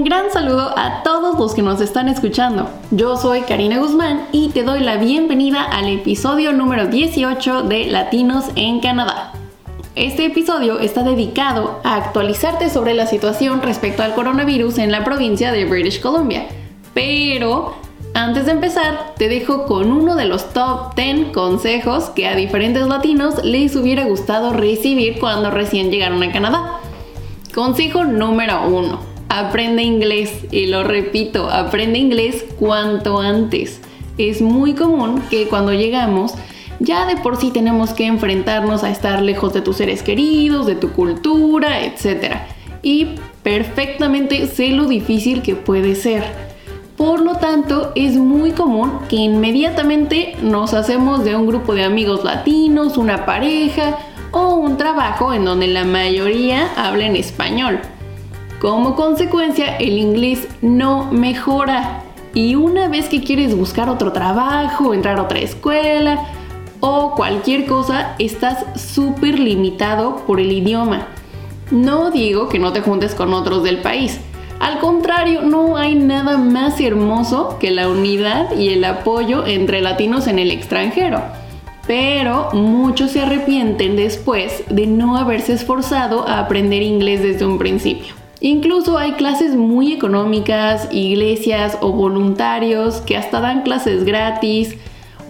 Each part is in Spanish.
gran saludo a todos los que nos están escuchando. Yo soy Karina Guzmán y te doy la bienvenida al episodio número 18 de Latinos en Canadá. Este episodio está dedicado a actualizarte sobre la situación respecto al coronavirus en la provincia de British Columbia. Pero antes de empezar, te dejo con uno de los top 10 consejos que a diferentes latinos les hubiera gustado recibir cuando recién llegaron a Canadá. Consejo número 1. Aprende inglés. Y lo repito, aprende inglés cuanto antes. Es muy común que cuando llegamos ya de por sí tenemos que enfrentarnos a estar lejos de tus seres queridos, de tu cultura, etc. Y perfectamente sé lo difícil que puede ser. Por lo tanto, es muy común que inmediatamente nos hacemos de un grupo de amigos latinos, una pareja o un trabajo en donde la mayoría hablen español. Como consecuencia, el inglés no mejora. Y una vez que quieres buscar otro trabajo, entrar a otra escuela o cualquier cosa, estás súper limitado por el idioma. No digo que no te juntes con otros del país, al contrario, no hay nada más hermoso que la unidad y el apoyo entre latinos en el extranjero. Pero muchos se arrepienten después de no haberse esforzado a aprender inglés desde un principio. Incluso hay clases muy económicas, iglesias o voluntarios que hasta dan clases gratis.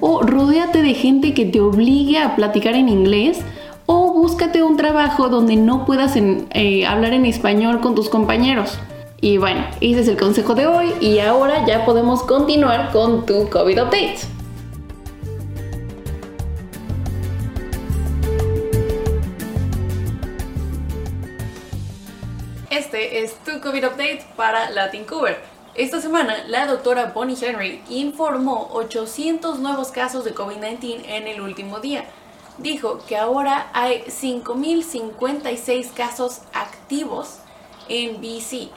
O rodéate de gente que te obligue a platicar en inglés. O búscate un trabajo donde no puedas eh, hablar en español con tus compañeros. Y bueno, ese es el consejo de hoy y ahora ya podemos continuar con tu COVID Update. Este es tu COVID Update para Latin Cover. Esta semana, la doctora Bonnie Henry informó 800 nuevos casos de COVID-19 en el último día. Dijo que ahora hay 5.056 casos activos en BC,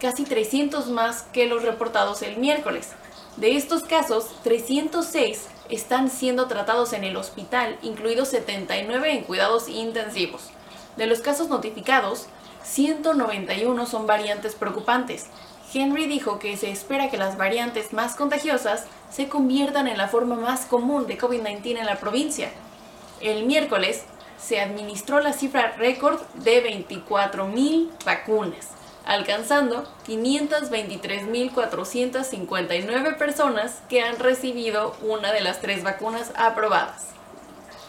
casi 300 más que los reportados el miércoles. De estos casos, 306 están siendo tratados en el hospital, incluidos 79 en cuidados intensivos. De los casos notificados, 191 son variantes preocupantes. Henry dijo que se espera que las variantes más contagiosas se conviertan en la forma más común de COVID-19 en la provincia. El miércoles se administró la cifra récord de 24.000 vacunas alcanzando 523.459 personas que han recibido una de las tres vacunas aprobadas.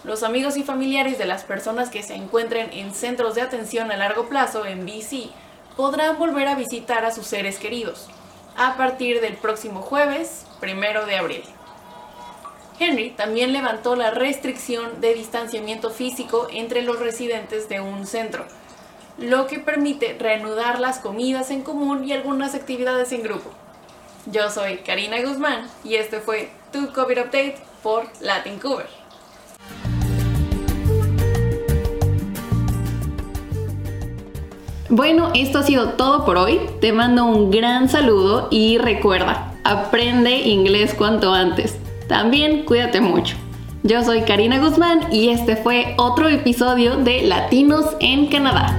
Los amigos y familiares de las personas que se encuentren en centros de atención a largo plazo en BC podrán volver a visitar a sus seres queridos a partir del próximo jueves, primero de abril. Henry también levantó la restricción de distanciamiento físico entre los residentes de un centro, lo que permite reanudar las comidas en común y algunas actividades en grupo. Yo soy Karina Guzmán y este fue tu COVID Update por Latin Cover. Bueno, esto ha sido todo por hoy. Te mando un gran saludo y recuerda, aprende inglés cuanto antes. También cuídate mucho. Yo soy Karina Guzmán y este fue otro episodio de Latinos en Canadá.